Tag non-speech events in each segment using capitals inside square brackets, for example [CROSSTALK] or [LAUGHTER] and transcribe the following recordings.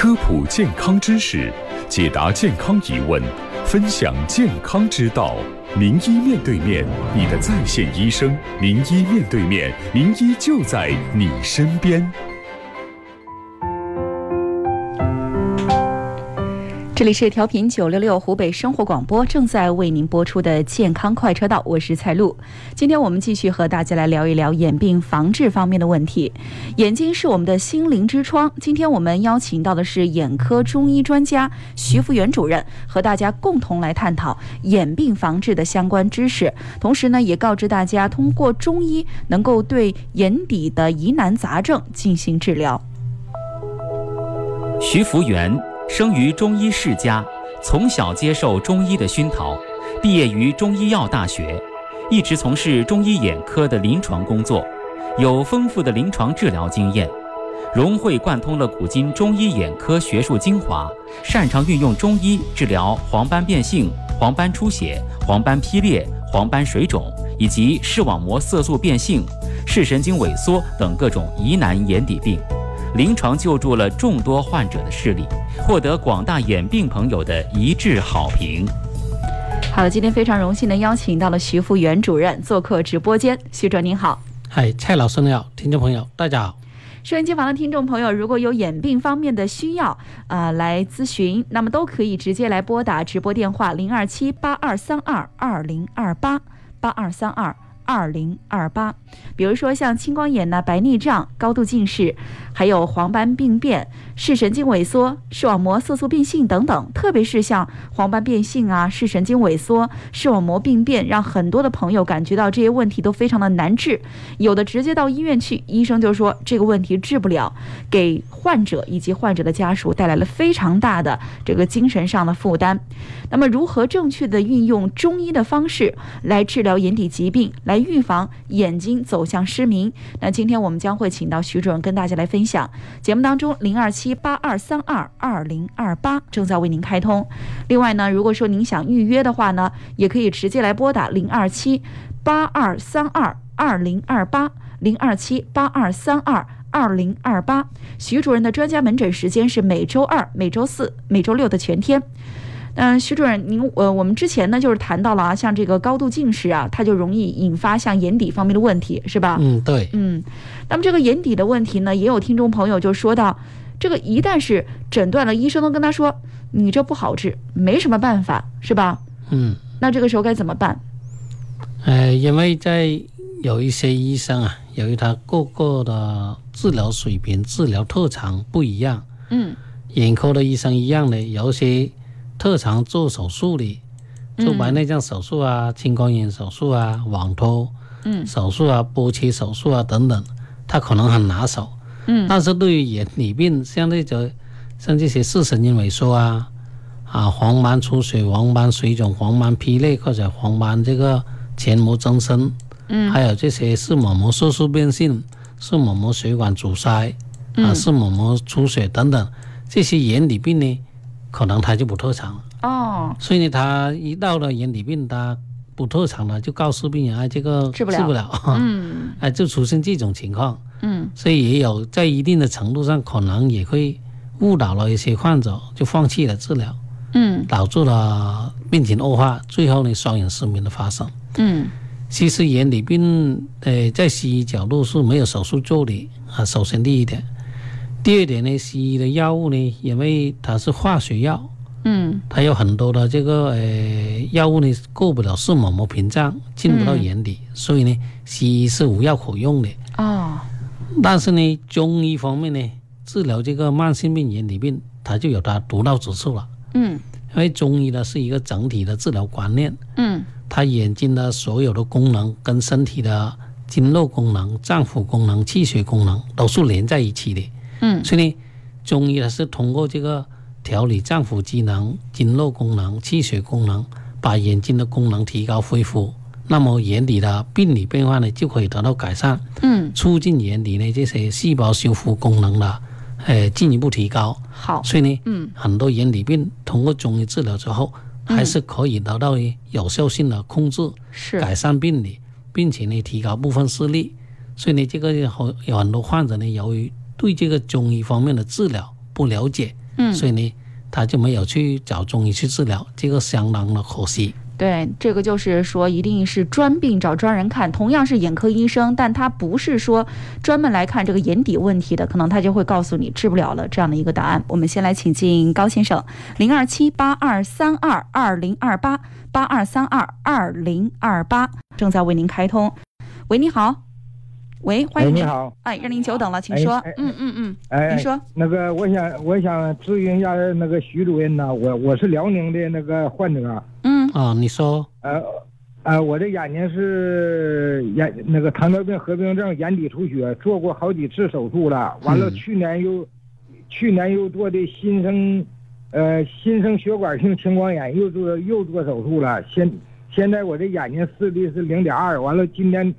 科普健康知识，解答健康疑问，分享健康之道。名医面对面，你的在线医生。名医面对面，名医就在你身边。这里是调频九六六湖北生活广播，正在为您播出的健康快车道，我是蔡璐。今天我们继续和大家来聊一聊眼病防治方面的问题。眼睛是我们的心灵之窗，今天我们邀请到的是眼科中医专家徐福元主任，和大家共同来探讨眼病防治的相关知识。同时呢，也告知大家，通过中医能够对眼底的疑难杂症进行治疗。徐福元。生于中医世家，从小接受中医的熏陶，毕业于中医药大学，一直从事中医眼科的临床工作，有丰富的临床治疗经验，融会贯通了古今中医眼科学术精华，擅长运用中医治疗黄斑变性、黄斑出血、黄斑劈裂、黄斑水肿以及视网膜色素变性、视神经萎缩等各种疑难眼底病。临床救助了众多患者的视力，获得广大眼病朋友的一致好评。好了，今天非常荣幸的邀请到了徐福元主任做客直播间。徐主任您好，嗨，蔡老师你好，听众朋友大家好。收音机旁的听众朋友，如果有眼病方面的需要啊，来咨询，那么都可以直接来拨打直播电话零二七八二三二二零二八八二三二。二零二八，比如说像青光眼呢、白内障、高度近视，还有黄斑病变、视神经萎缩、视网膜色素变性等等。特别是像黄斑变性啊、视神经萎缩、视网膜病变，让很多的朋友感觉到这些问题都非常的难治。有的直接到医院去，医生就说这个问题治不了，给患者以及患者的家属带来了非常大的这个精神上的负担。那么，如何正确的运用中医的方式来治疗眼底疾病，来？预防眼睛走向失明。那今天我们将会请到徐主任跟大家来分享。节目当中，零二七八二三二二零二八正在为您开通。另外呢，如果说您想预约的话呢，也可以直接来拨打零二七八二三二二零二八零二七八二三二二零二八。徐主任的专家门诊时间是每周二、每周四、每周六的全天。嗯，徐主任，您呃，我们之前呢就是谈到了啊，像这个高度近视啊，它就容易引发像眼底方面的问题，是吧？嗯，对。嗯，那么这个眼底的问题呢，也有听众朋友就说到，这个一旦是诊断了，医生都跟他说你这不好治，没什么办法，是吧？嗯。那这个时候该怎么办？呃，因为在有一些医生啊，由于他各个的治疗水平、治疗特长不一样，嗯，眼科的医生一样的，有些。特长做手术的，做白内障手术啊、青光眼手术啊、网脱手术啊、剥切手术啊等等，他可能很拿手。嗯，但是对于眼里病，像那种像这些视神经萎缩啊、啊黄斑出血、黄斑水肿、黄斑劈裂或者黄斑这个前膜增生，嗯，还有这些视网膜色素变性、视网膜血管阻塞啊、视网膜出血等等这些眼底病呢。可能他就不特长了。哦，所以呢，他一到了眼底病，他不特长了，就告诉病人哎，这个治不了，治不了，嗯，[LAUGHS] 哎，就出现这种情况，嗯，所以也有在一定的程度上，可能也会误导了一些患者，就放弃了治疗，嗯，导致了病情恶化，最后呢，双眼失明的发生，嗯，其实眼底病，呃，在西医角度是没有手术做的啊，首先第一点。第二点呢，西医的药物呢，因为它是化学药，嗯，它有很多的这个呃药物呢过不了视网膜屏障，进不到眼底，所以呢，西医是无药可用的。哦，但是呢，中医方面呢，治疗这个慢性病眼底病，它就有它独到之处了。嗯，因为中医呢是一个整体的治疗观念。嗯，它眼睛的所有的功能跟身体的经络功能、脏腑功能、气血功能都是连在一起的。嗯，所以呢，中医它是通过这个调理脏腑机能、经络功能、气血功能，把眼睛的功能提高恢复，那么眼底的病理变化呢就可以得到改善。嗯，促进眼底呢这些细胞修复功能的，呃，进一步提高。好，所以呢，嗯，很多眼底病通过中医治疗之后，还是可以得到有效性的控制，是改善病理，并且呢提高部分视力。所以呢，这个有有很多患者呢，由于对这个中医方面的治疗不了解，嗯，所以呢，他就没有去找中医去治疗，这个相当的可惜。对，这个就是说，一定是专病找专人看。同样是眼科医生，但他不是说专门来看这个眼底问题的，可能他就会告诉你治不了了这样的一个答案。我们先来请进高先生，零二七八二三二二零二八八二三二二零二八，正在为您开通。喂，你好。喂，欢迎你好，哎，让您久等了，请说。嗯嗯嗯，哎，您说。那个，我想，我想咨询一下那个徐主任呢，我我是辽宁的那个患者。嗯啊，你说。呃，呃，我的眼睛是眼那个糖尿病合并症，眼底出血，做过好几次手术了。完了，去年又，去年又做的新生，呃，新生血管性青光眼，又做又做手术了。现现在我这眼睛视力是零点二，完了今年。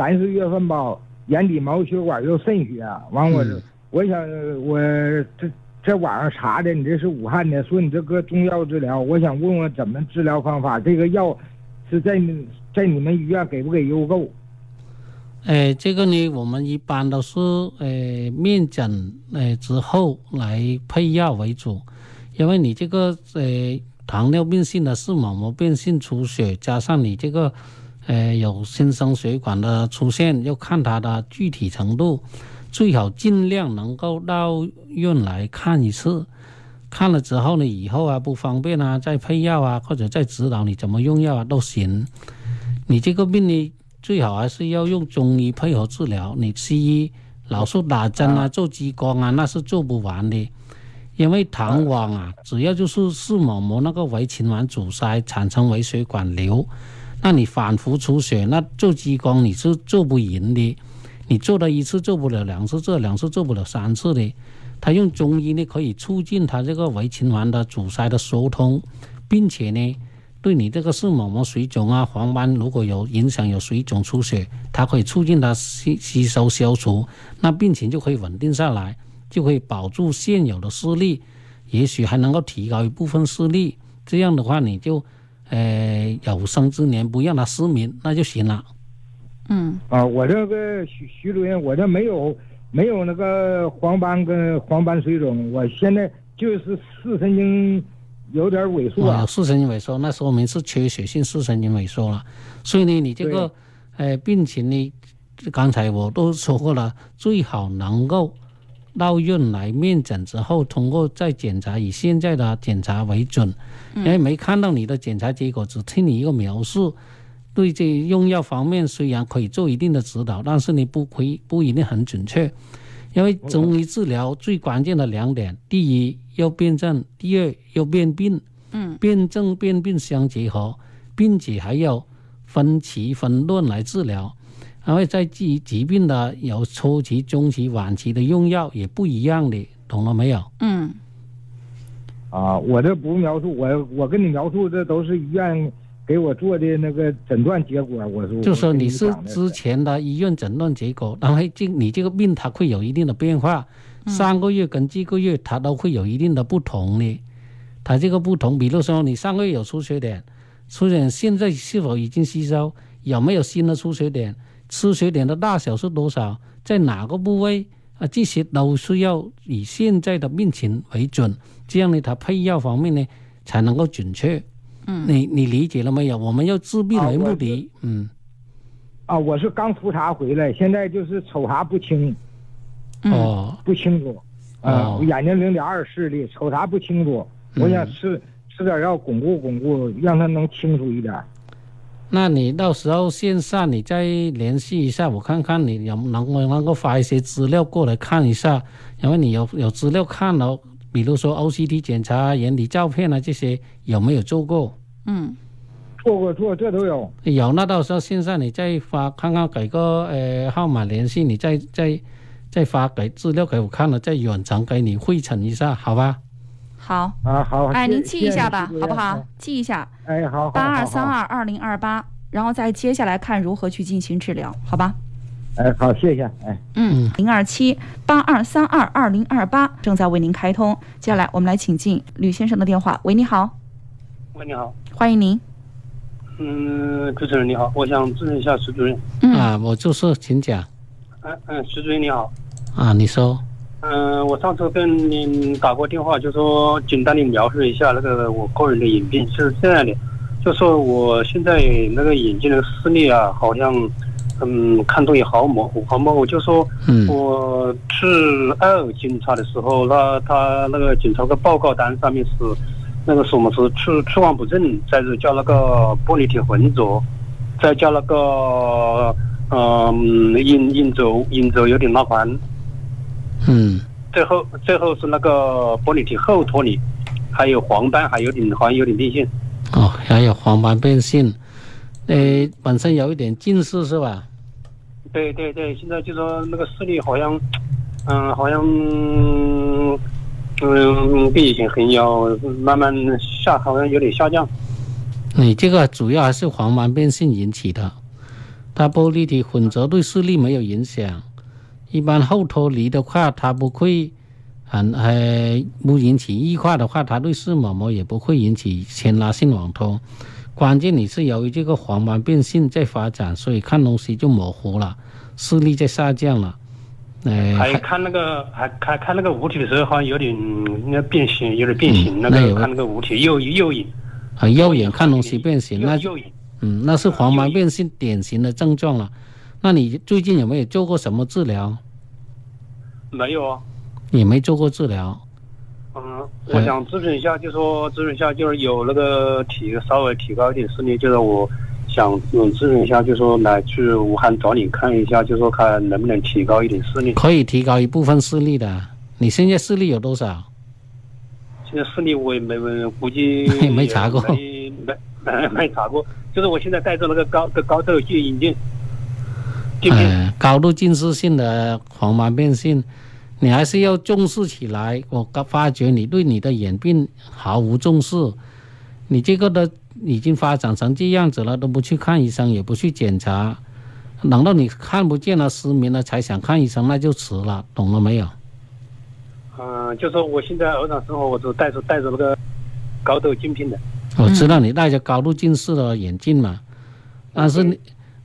三四月份吧，眼底毛血管又渗血，完我，我想我这在网上查的，你这是武汉的，说你这个中药治疗，我想问问怎么治疗方法，这个药是在在你们医院给不给邮购？哎，这个呢，我们一般都是呃面诊呃之后来配药为主，因为你这个呃糖尿病性的视网膜变性出血，加上你这个。呃，有新生血管的出现，要看它的具体程度，最好尽量能够到院来看一次。看了之后呢，以后啊不方便啊，再配药啊，或者再指导你怎么用药啊都行。你这个病呢，最好还是要用中医配合治疗。你西医老是打针啊、做激光啊，那是做不完的。因为糖网啊，主要就是视网膜那个围琴管阻塞，产生微血管瘤。那你反复出血，那做激光你是做不赢的，你做了一次做不了两次，做两次做不了三次的。他用中医呢，可以促进他这个围琴环的阻塞的疏通，并且呢，对你这个视网膜水肿啊、黄斑如果有影响、有水肿出血，它可以促进它吸吸收消除，那病情就可以稳定下来，就可以保住现有的视力，也许还能够提高一部分视力。这样的话，你就。呃，有生之年不让他失明，那就行了。嗯啊，我这个徐徐主任，我这没有没有那个黄斑跟黄斑水肿，我现在就是视神经有点萎缩啊。视神经萎缩，那说明是缺血性视神经萎缩了。所以呢，你这个呃病情呢，刚才我都说过了，最好能够。到院来面诊之后，通过再检查，以现在的检查为准，因为没看到你的检查结果，只听你一个描述。对这用药方面，虽然可以做一定的指导，但是你不可以不一定很准确。因为中医治疗最关键的两点：第一要辨证，第二要辨病。嗯，辨证辨病相结合，并且还要分期分论来治疗。然后在疾疾病的有初期、中期、晚期的用药也不一样的，懂了没有？嗯。啊，我这不描述，我我跟你描述，这都是医院给我做的那个诊断结果。我说，就说你是之前的医院诊断结果，然后这你这个病它会有一定的变化，上个月跟这个月它都会有一定的不同的。它这个不同，比如说你上个月有出血点，出血点现在是否已经吸收？有没有新的出血点？出血点的大小是多少？在哪个部位啊？这些都是要以现在的病情为准，这样呢，它配药方面呢才能够准确。嗯，你你理解了没有？我们要治病为目的。嗯。啊，我是刚复查回来，现在就是瞅啥不清。哦。不清楚。啊。眼睛零点二视力，瞅啥不清楚。我想吃吃点药巩固巩固，让他能清楚一点。那你到时候线上你再联系一下，我看看你有能不能够发一些资料过来看一下，因为你有有资料看了，比如说 OCT 检查、眼底照片啊这些有没有做过？嗯，做过做这都有。有，那到时候线上你再发看看，给个呃号码联系你，再再再发给资料给我看了，再远程给你汇成一下，好吧？好啊好，哎，您记一下吧，好不好？记一下，哎好，八二三二二零二八，然后再接下来看如何去进行治疗，好吧？哎好，谢谢，哎嗯，零二七八二三二二零二八正在为您开通，接下来我们来请进吕先生的电话。喂，你好。喂，你好。欢迎您。嗯，主持人你好，我想咨询一下石主任。嗯啊，我就是，请讲。嗯嗯，石主任你好。啊，你说。嗯，我上次跟您打过电话，就说简单的描述一下那个我个人的眼病是这样的，就说我现在那个眼睛的视力啊，好像嗯看东西好模糊，好模糊。就说嗯我去二检查的时候，那他那个检查个报告单上面是那个什么是屈屈望不正，再是叫那个玻璃体浑浊，再叫那个嗯眼眼轴眼轴有点拉环。嗯最后最后是那个玻璃体后脱离，还有黄斑，还有点好像有点变性。哦，还有黄斑变性，呃，本身有一点近视是吧？对对对，现在就说那个视力好像，嗯，好像嗯比以前很要慢慢下，好像有点下降。你这个主要还是黄斑变性引起的，它玻璃体混浊对视力没有影响。一般后脱离的话，它不会很呃不引起异化的话，它对视网膜也不会引起牵拉性网脱。关键你是由于这个黄斑变性在发展，所以看东西就模糊了，视力在下降了。呃，还看那个还看看那个物体的时候，好像有点那变形，有点变形。那嗯那有个看那个物体右右眼，啊，右眼看东西变形，那右眼。嗯，那是黄斑变性典型的症状了。那你最近有没有做过什么治疗？没有啊。也没做过治疗。嗯，我想咨询一下，就说咨询一下，就是有那个提稍微提高一点视力，就是我想嗯咨询一下，就说来去武汉找你看一下，就说看能不能提高一点视力。可以提高一部分视力的。你现在视力有多少？现在视力我也没没估计 [LAUGHS] 没查过没没没没查过，就是我现在戴着那个高的高度镜眼镜，镜片。呃，高度近视性的黄斑变性，你还是要重视起来。我刚发觉你对你的眼病毫无重视，你这个的已经发展成这样子了，都不去看医生，也不去检查，等到你看不见了、失明了才想看医生，那就迟了，懂了没有？嗯，就说我现在日常生活，我都戴着戴着那个高度镜片的。我知道你戴着高度近视的眼镜嘛，但是你，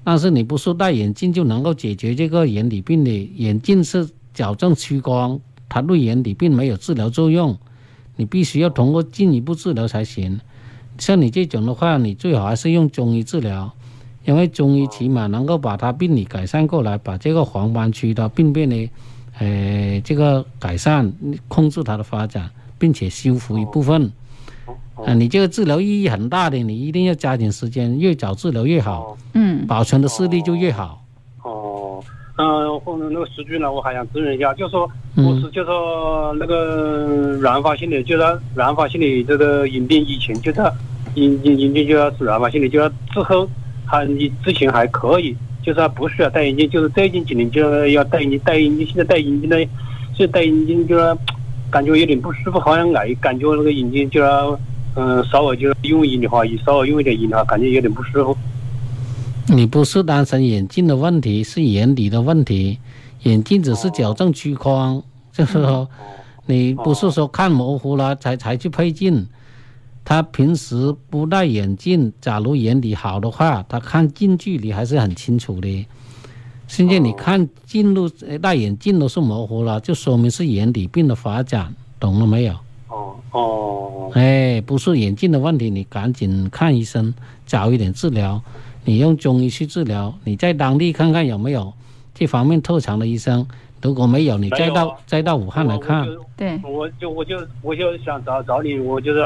但是你不是戴眼镜就能够解决这个眼底病的。眼镜是矫正屈光，它对眼底病没有治疗作用，你必须要通过进一步治疗才行。像你这种的话，你最好还是用中医治疗，因为中医起码能够把它病理改善过来，把这个黄斑区的病变呢，呃，这个改善，控制它的发展，并且修复一部分。啊，你这个治疗意义很大的，你一定要加紧时间，越早治疗越好，哦。嗯。保存的视力就越好。哦，嗯，或者那个时局呢，我还想咨询一下，就说嗯。我是就说那个软发性的，就是软发性的这个眼病以前就是眼眼眼睛就是软发性的，就是之后还你之前还可以，就是不需要戴眼镜，就是最近几年就要戴眼镜，戴眼镜现在戴眼镜呢，现在戴眼镜就是感觉有点不舒服，好像来感觉那个眼睛就是嗯稍微就是用眼的话，稍微用一点眼的话，感觉有点不舒服。你不是单纯眼镜的问题，是眼底的问题。眼镜只是矫正屈光，就是说，你不是说看模糊了才才去配镜。他平时不戴眼镜，假如眼底好的话，他看近距离还是很清楚的。现在你看近路呃戴眼镜都是模糊了，就说明是眼底病的发展，懂了没有？哦哦哎，不是眼镜的问题，你赶紧看医生，早一点治疗。你用中医去治疗，你在当地看看有没有这方面特长的医生。如果没有，你再到啊再到武汉来看。对，我就我就我就想找找你，我就是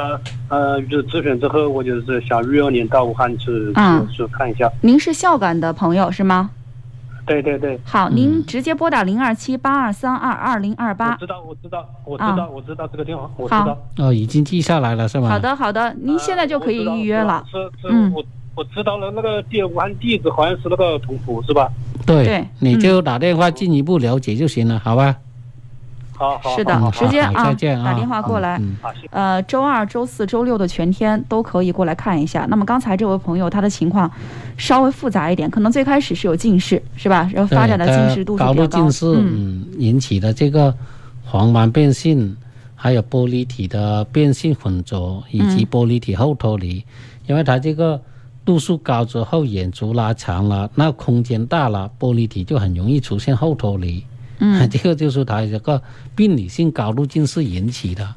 呃，就咨询之后，我就是想预约您到武汉去嗯去去看一下。您是孝感的朋友是吗？对对对，好，嗯您直接拨打零二七八二三二二零二八我八。知道我知道我知啊道我知道这个电话，我知好道。哦，已经记下来了是吧？好。的，好的，您现在就可以预约了。是是，嗯我我知道了，那个地武汉地址好像是那个同福是吧？对你就打电话进一步了解就行了，好吧？好好，是的好好直接啊好再见啊，打电话过来。呃，周二、周四周六的全天都可以过来看一下。那么刚才这位朋友他的情况稍微复杂一点，可能最开始是有近视，是吧？然后发展的近视度数高比较高。度近视，引起的这个黄斑变性，还有玻璃体的变性混浊，以及嗯玻璃体后脱离，因为它这个度数高之后，眼轴拉长了，那空间大了，玻璃体就很容易出现后脱离。嗯。[LAUGHS] 这个就是他这个病理性高度近视引起的，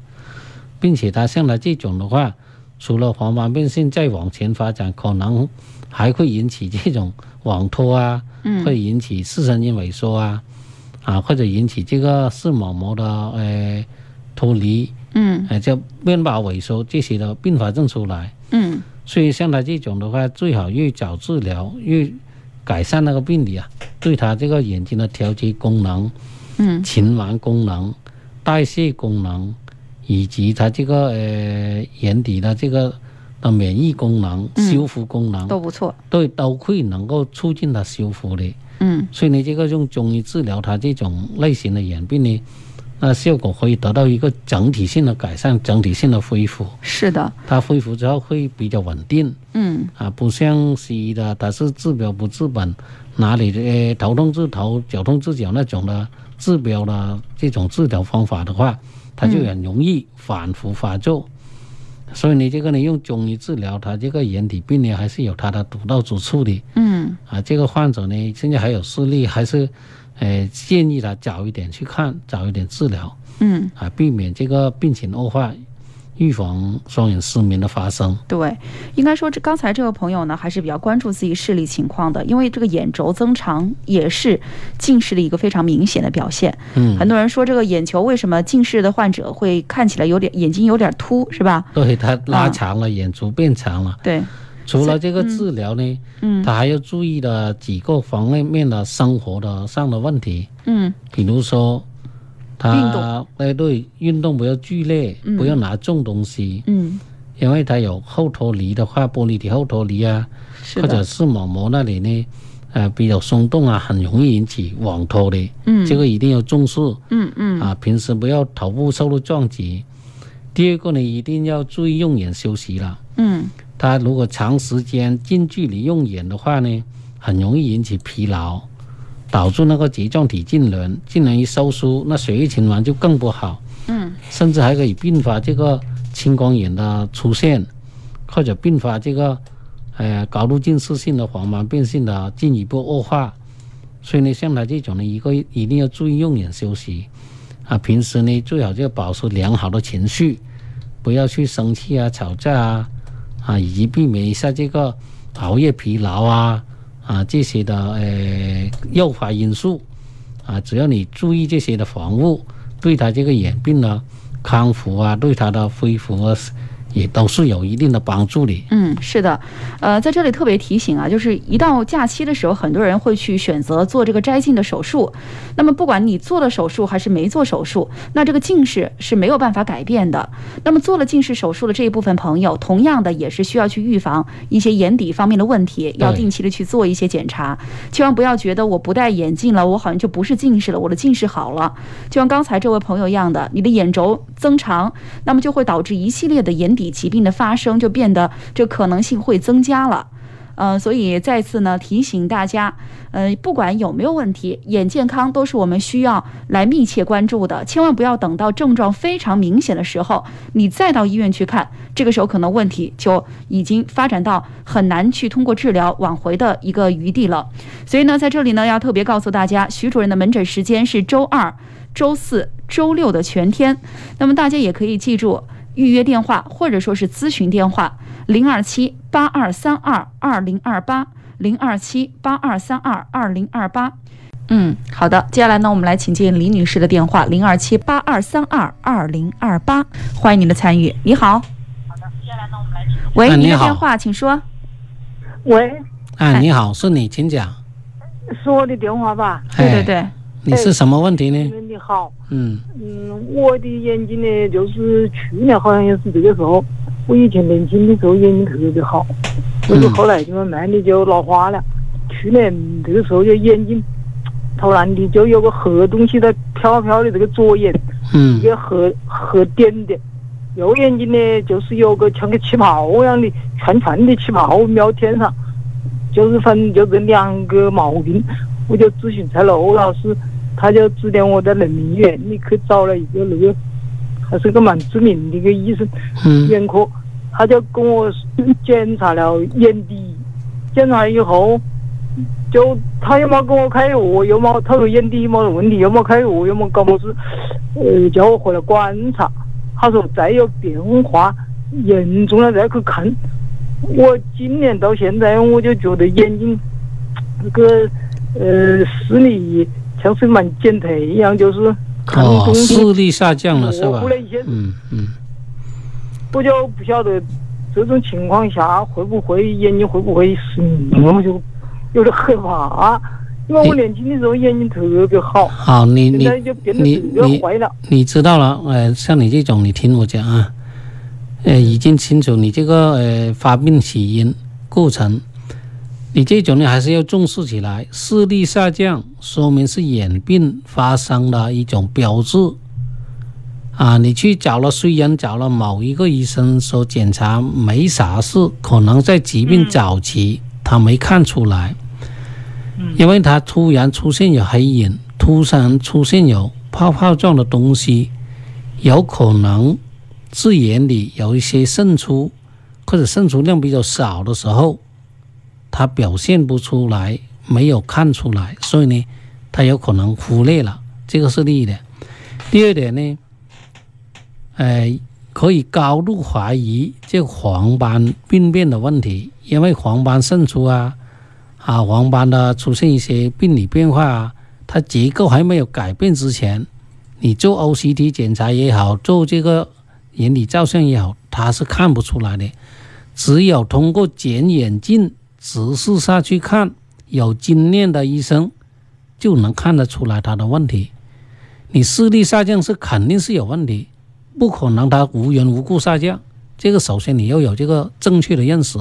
并且他像他这种的话，除了黄斑变性再往前发展，可能还会引起这种网脱啊，嗯。会引起视神经萎缩啊，啊或者引起这个视网膜的呃脱离，嗯。呃叫面包萎缩这些的并发症出来。嗯。所以像他这种的话，最好越早治疗越改善那个病理啊，对他这个眼睛的调节功能、嗯循环功能、代谢功能，以及他这个呃眼底的这个的免疫功能、嗯修复功能，都不错。对都会能够促进他修复的。嗯所以呢，这个用中医治疗他这种类型的眼病呢，那效果可以得到一个整体性的改善、整体性的恢复。是的。它恢复之后会比较稳定。嗯啊，不像西医的，它是治标不治本，哪里的、呃头痛治头，脚痛治脚那种的治标的这种治疗方法的话，它就很容易反复发作。所以你这个呢，用中医治疗，它这个人体病呢，还是有它的独到之处的。嗯啊，这个患者呢，现在还有视力，还是，呃，建议他早一点去看，早一点治疗，嗯，啊，避免这个病情恶化，预防双眼失明的发生。对，应该说这刚才这位朋友呢，还是比较关注自己视力情况的，因为这个眼轴增长也是近视的一个非常明显的表现。嗯，很多人说这个眼球为什么近视的患者会看起来有点眼睛有点凸，是吧？对，它拉啊长了，眼轴变长了。对，除了这个治疗呢，嗯。他还要注意的几个方面的生活的上的问题，嗯。比如说，他哎对运动不要剧烈，嗯。不要拿重东西，嗯，因为他有后脱离的话，玻璃体后脱离啊，或者视网膜那里呢，呃比较松动啊，很容易引起网脱的，嗯。这个一定要重视。嗯嗯。啊，平时不要头部受到撞击。第二个呢，一定要注意用眼休息了。嗯他如果长时间近距离用眼的话呢，很容易引起疲劳，导致那个睫状体痉挛，痉挛一收缩，那血液循环就更不好，嗯甚至还可以并发这个青光眼的出现，或者并发这个呃高度近视性的黄斑变性的进一步恶化。所以呢，像他这种呢，一个一定要注意用眼休息啊，平时呢最好就要保持良好的情绪，不要去生气啊、吵架啊，啊，以及避免一下这个熬夜、疲劳啊啊这些的呃诱发因素。啊，只要你注意这些的防护，对他这个眼病呢康复啊，对他的恢复啊，也都是有一定的帮助的。嗯，是的，呃，在这里特别提醒啊，就是一到假期的时候，很多人会去选择做这个摘镜的手术。那么，不管你做了手术还是没做手术，那这个近视是没有办法改变的。那么，做了近视手术的这一部分朋友，同样的也是需要去预防一些眼底方面的问题，要定期的去做一些检查。千万不要觉得我不戴眼镜了，我好像就不是近视了，我的近视好了。就像刚才这位朋友一样的，你的眼轴增长，那么就会导致一系列的眼底疾病的发生，就变得这可能性会增加了。呃，所以再次呢提醒大家，呃，不管有没有问题，眼健康都是我们需要来密切关注的。千万不要等到症状非常明显的时候，你再到医院去看，这个时候可能问题就已经发展到很难去通过治疗挽回的一个余地了。所以呢，在这里呢要特别告诉大家，徐主任的门诊时间是周二、周四周六的全天。那么大家也可以记住预约电话或者说是咨询电话：零二七八二三二二零二八，零二七八二三二二零二八。嗯，好的。接下来呢，我们来请进李女士的电话：零二七八二三二二零二八，欢迎您的参与。你好。好的，接下来呢，我们来请。喂，哎你好您的电话，请说。喂，啊，你好，是你，请讲。是我的电话吧？哎，对对对，你是什么问题呢？嗯，你好，嗯嗯，我的眼睛呢，就是去年好像也是这个时候，我以前年轻的时候眼睛特别好，可是后来就慢慢的就老花了。去年这个时候就眼睛突然的就有个黑东西在飘飘的这个左眼，嗯一个黑黑点点，右眼睛呢就是有个像个气泡一样的串串的气泡瞄天上，就是反正就这两个毛病，我就咨询蔡楼老师，他就指点我在人民医院你去找了一个那个，还是个蛮知名的一个医生，嗯眼科，他就跟我检查了眼底，检查以后，就他又没给我开药，又没他说眼底没问题，又没开药，又没搞么子，呃，叫我回来观察。他说再有变化严重了再去看。我今年到现在我就觉得眼睛这个呃视力像是蛮减退一样，就是哦视力下降了是吧？嗯嗯。我就不晓得这种情况下会不会眼睛会不会失明，我就有点害怕。因为我年轻的时候眼睛特别好，好，你你你你你知道了，呃，像你这种，你听我讲啊，呃，已经清楚你这个呃发病起因过程，你这种呢还是要重视起来。视力下降说明是眼病发生的一种标志啊。你去找了，虽然找了某一个医生说检查没啥事，可能在疾病早期他没看出来。因为他突然出现有黑影，突然出现有泡泡状的东西，有可能是眼里有一些渗出，或者渗出量比较少的时候，它表现不出来，没有看出来，所以呢，它有可能忽略了，这个是第一点。第二点呢，呃，可以高度怀疑这黄斑病变的问题，因为黄斑渗出啊。啊，黄斑的出现一些病理变化啊，它结构还没有改变之前，你做 OCT 检查也好，做这个眼底照相也好，它是看不出来的。只有通过检眼镜直视下去看，有经验的医生就能看得出来他的问题。你视力下降是肯定是有问题，不可能他无缘无故下降。这个首先你要有这个正确的认识，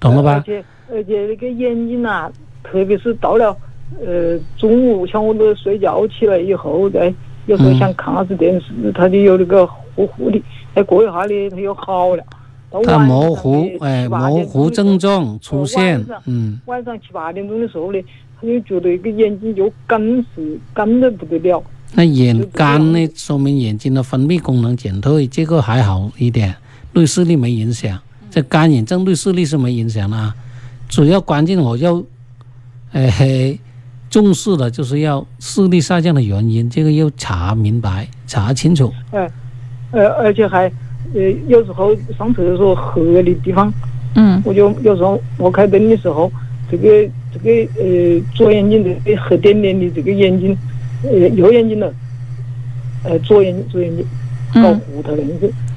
懂了吧？而且而且那个眼睛呐，特别是到了呃中午，像我都睡觉起来以后，再有时候想看下子电视，他就有那个糊糊的。再过一下呢，他又好了。它模糊，哎，模糊症状出现，嗯。晚上七八点钟的时候呢，他就觉得一个眼睛就干死，干的不得了。那眼干呢，说明眼睛的分泌功能减退，这个还好一点，对视力没影响。这干眼症对视力是没影响的啊。主要关键我要，呃，重视的就是要视力下降的原因，这个要查明白、查清楚。哎，呃，而且还，呃，有时候上厕所黑的地方，嗯，我就有时候我开灯的时候，这个这个呃左眼睛这个黑点点的这个眼睛，呃右眼睛的，呃左眼左眼睛搞糊涂了，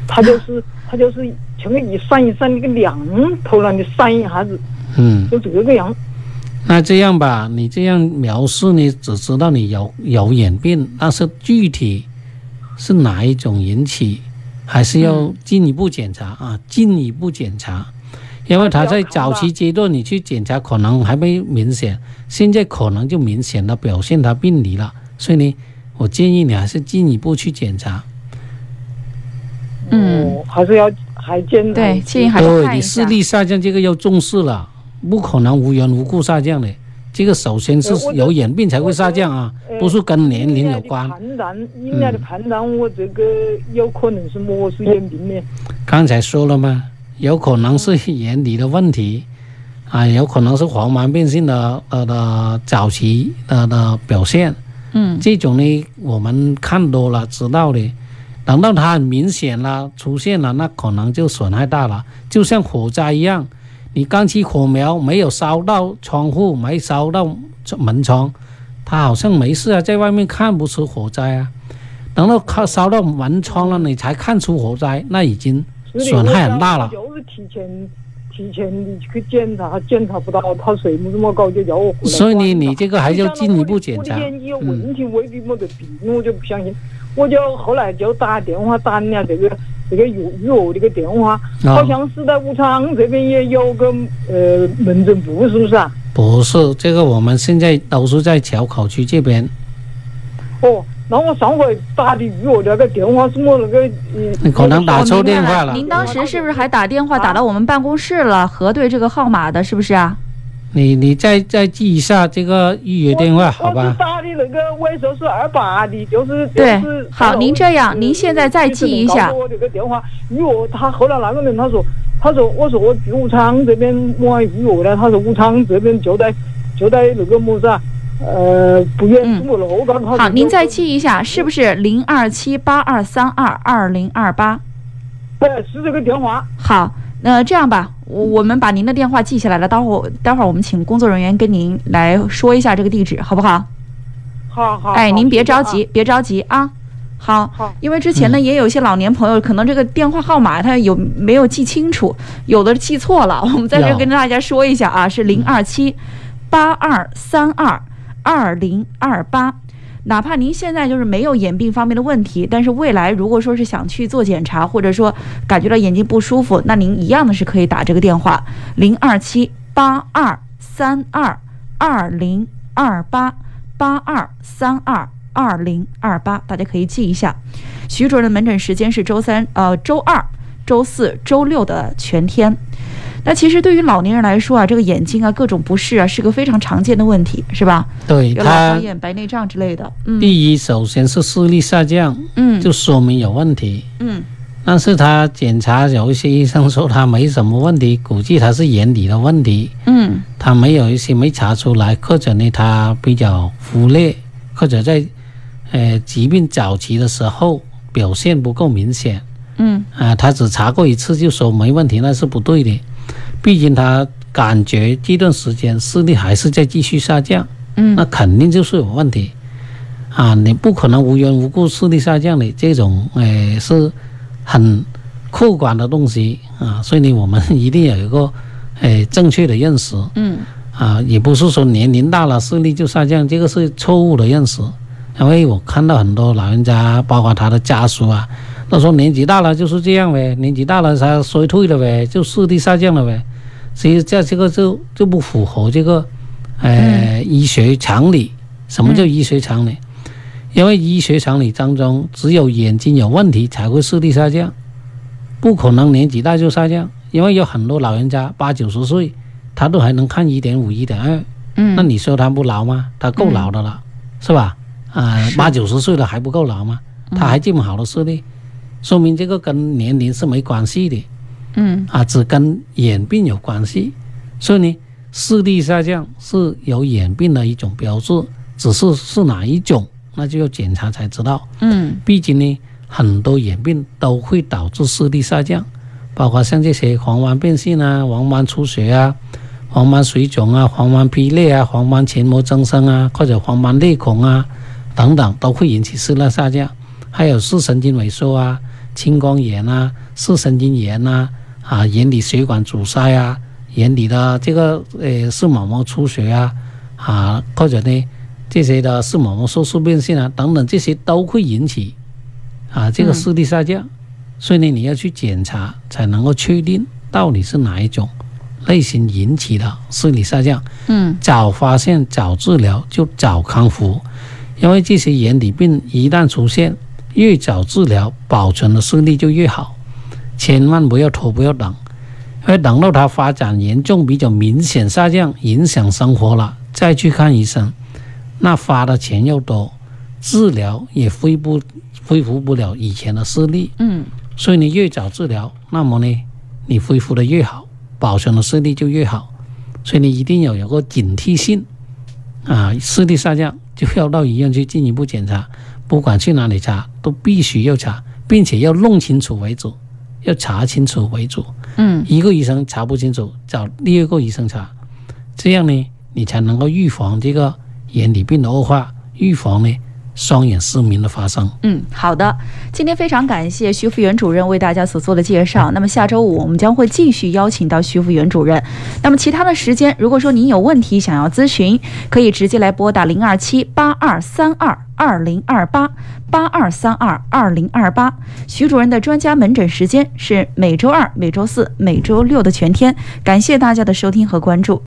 它就是 [LAUGHS] 它就是像个一闪一闪那个亮头那的闪一下子。嗯，就这个样。那这样吧，你这样描述呢，只知道你有有眼病，但是具体是哪一种引起，还是要进一步检查啊？进一步检查，因为他在早期阶段你去检查可能还没明显，现在可能就明显的表现他病理了，所以呢，我建议你还是进一步去检查。嗯，还是要还检查。对，建议还是对你视力下降这个要重视了。不可能无缘无故下降的，这个首先是有眼病才会下降啊，不是跟年龄有关。判断，你俩的判断，我这个有可能是么是眼病呢？刚才说了吗？有可能是眼底的问题，啊，有可能是黄斑变性的呃的早期的的表现。嗯，这种呢，我们看多了知道的，等到它很明显了出现了，那可能就损害大了，就像火灾一样。你刚起火苗没有烧到窗户，没烧到门窗，他好像没事啊，在外面看不出火灾啊。等到靠烧到门窗了，你才看出火灾，那已经损害很大了。就是提前提前你去检查，检查不到，他水么这么搞就叫我回来。所以你你这个还要进一步检查。我的眼睛有问题，未必没得病，我就不相信。我就后来就打电话打人家这个。这个预预约这个电话，好像是在武昌这边也有个呃门诊部，是不是啊？不是，这个我们现在都是在硚口区这边。哦，那我上回打的预约那个电话是我那个你可能打错电话了。您当时是不是还打电话打到我们办公室了，核对这个号码的，是不是啊？你你再再记一下这个预约电话，好吧？我是打的那个尾数是二八的，就是对。好，您这样，您现在再记一下。我这个电话，因为他后来那个人他说，他说我说我武昌这边摸完预约了，他说武昌这边就在就在那个么子啊，呃不远嗯中国路刚好。好，您再记一下，是不是零二七八二三二二零二八？对，是这个电话。好，那这样吧，我我们把您的电话记下来了，待会儿待会儿我们请工作人员跟您来说一下这个地址，好不好？好好。哎，您别着急，别着急啊。好，好，因为之前呢也有一些老年朋友，可能这个电话号码他有没有记清楚，有的记错了。[LAUGHS] 我们在这儿跟大家说一下啊，是零二七八二三二二零二八。哪怕您现在就是没有眼病方面的问题，但是未来如果说是想去做检查，或者说感觉到眼睛不舒服，那您一样的是可以打这个电话零二七八二三二二零二八八二三二二零二八，大家可以记一下。徐主任的门诊时间是周三、呃周二、周四周六的全天。那其实对于老年人来说啊，这个眼睛啊各种不适啊是个非常常见的问题，是吧？对有老花，眼、白内障之类的。嗯第一首先是视力下降，嗯就说明有问题。嗯但是他检查有一些医生说他没什么问题，估计他是眼底的问题，嗯他没有一些没查出来，或者呢他比较忽略，或者在呃疾病早期的时候表现不够明显嗯啊，他只查过一次就说没问题，那是不对的。毕竟他感觉这段时间视力还是在继续下降，嗯那肯定就是有问题啊！你不可能无缘无故视力下降的，这种呃是很客观的东西啊，所以呢，我们一定有一个呃正确的认识嗯啊，也不是说年龄大了视力就下降，这个是错误的认识。因为我看到很多老人家，包括他的家属啊，都说年纪大了就是这样呗，年纪大了他衰退了呗，就视力下降了呗。其实这这个就就不符合这个呃、医学常理。什么叫医学常理？因为医学常理当中，只有眼睛有问题才会视力下降，不可能年纪大就下降。因为有很多老人家八九十岁，他都还能看一点五、一点二，嗯，那你说他不老吗？他够老的了，是吧？啊、是 [LAUGHS] 八九十岁了还不够老吗？他还这么好的视力，说明这个跟年龄是没关系的嗯啊，只跟眼病有关系。所以呢，视力下降是有眼病的一种标志，只是是哪一种，那就要检查才知道。嗯毕竟呢，很多眼病都会导致视力下降，包括像这些黄斑变性啊、黄斑出血啊、黄斑水肿啊、黄斑劈裂啊、黄斑前膜增生啊，或者黄斑裂孔啊等等，都会引起视力下降。还有视神经萎缩啊、青光眼啊、视神经炎啊、啊眼底血管阻塞啊、眼底的这个呃视网膜出血啊啊，或者呢这些的视网膜色素变性啊等等，这些都会引起啊这个嗯视力下降。所以呢，你要去检查才能够确定到底是哪一种类型引起的视力下降。嗯早发现、早治疗就早康复，因为这些眼底病一旦出现，越早治疗，保存的视力就越好。千万不要拖，不要等，因为等到它发展严重、比较明显下降，影响生活了，再去看医生，那花的钱又多，治疗也恢不恢复不了以前的视力。嗯所以你越早治疗，那么呢，你恢复的越好，保存的视力就越好。所以你一定要有个警惕性啊，视力下降就要到医院去进一步检查，不管去哪里查，都必须要查，并且要弄清楚为主，要查清楚为主。嗯一个医生查不清楚，找第二个医生查，这样呢，你才能够预防这个眼底病的恶化，预防呢双眼失明的发生。嗯，好的。今天非常感谢徐福元主任为大家所做的介绍。那么下周五我们将会继续邀请到徐福元主任。那么其他的时间，如果说您有问题想要咨询，可以直接来拨打零二七八二三二二零二八八二三二二零二八。徐主任的专家门诊时间是每周二、每周四、每周六的全天。感谢大家的收听和关注。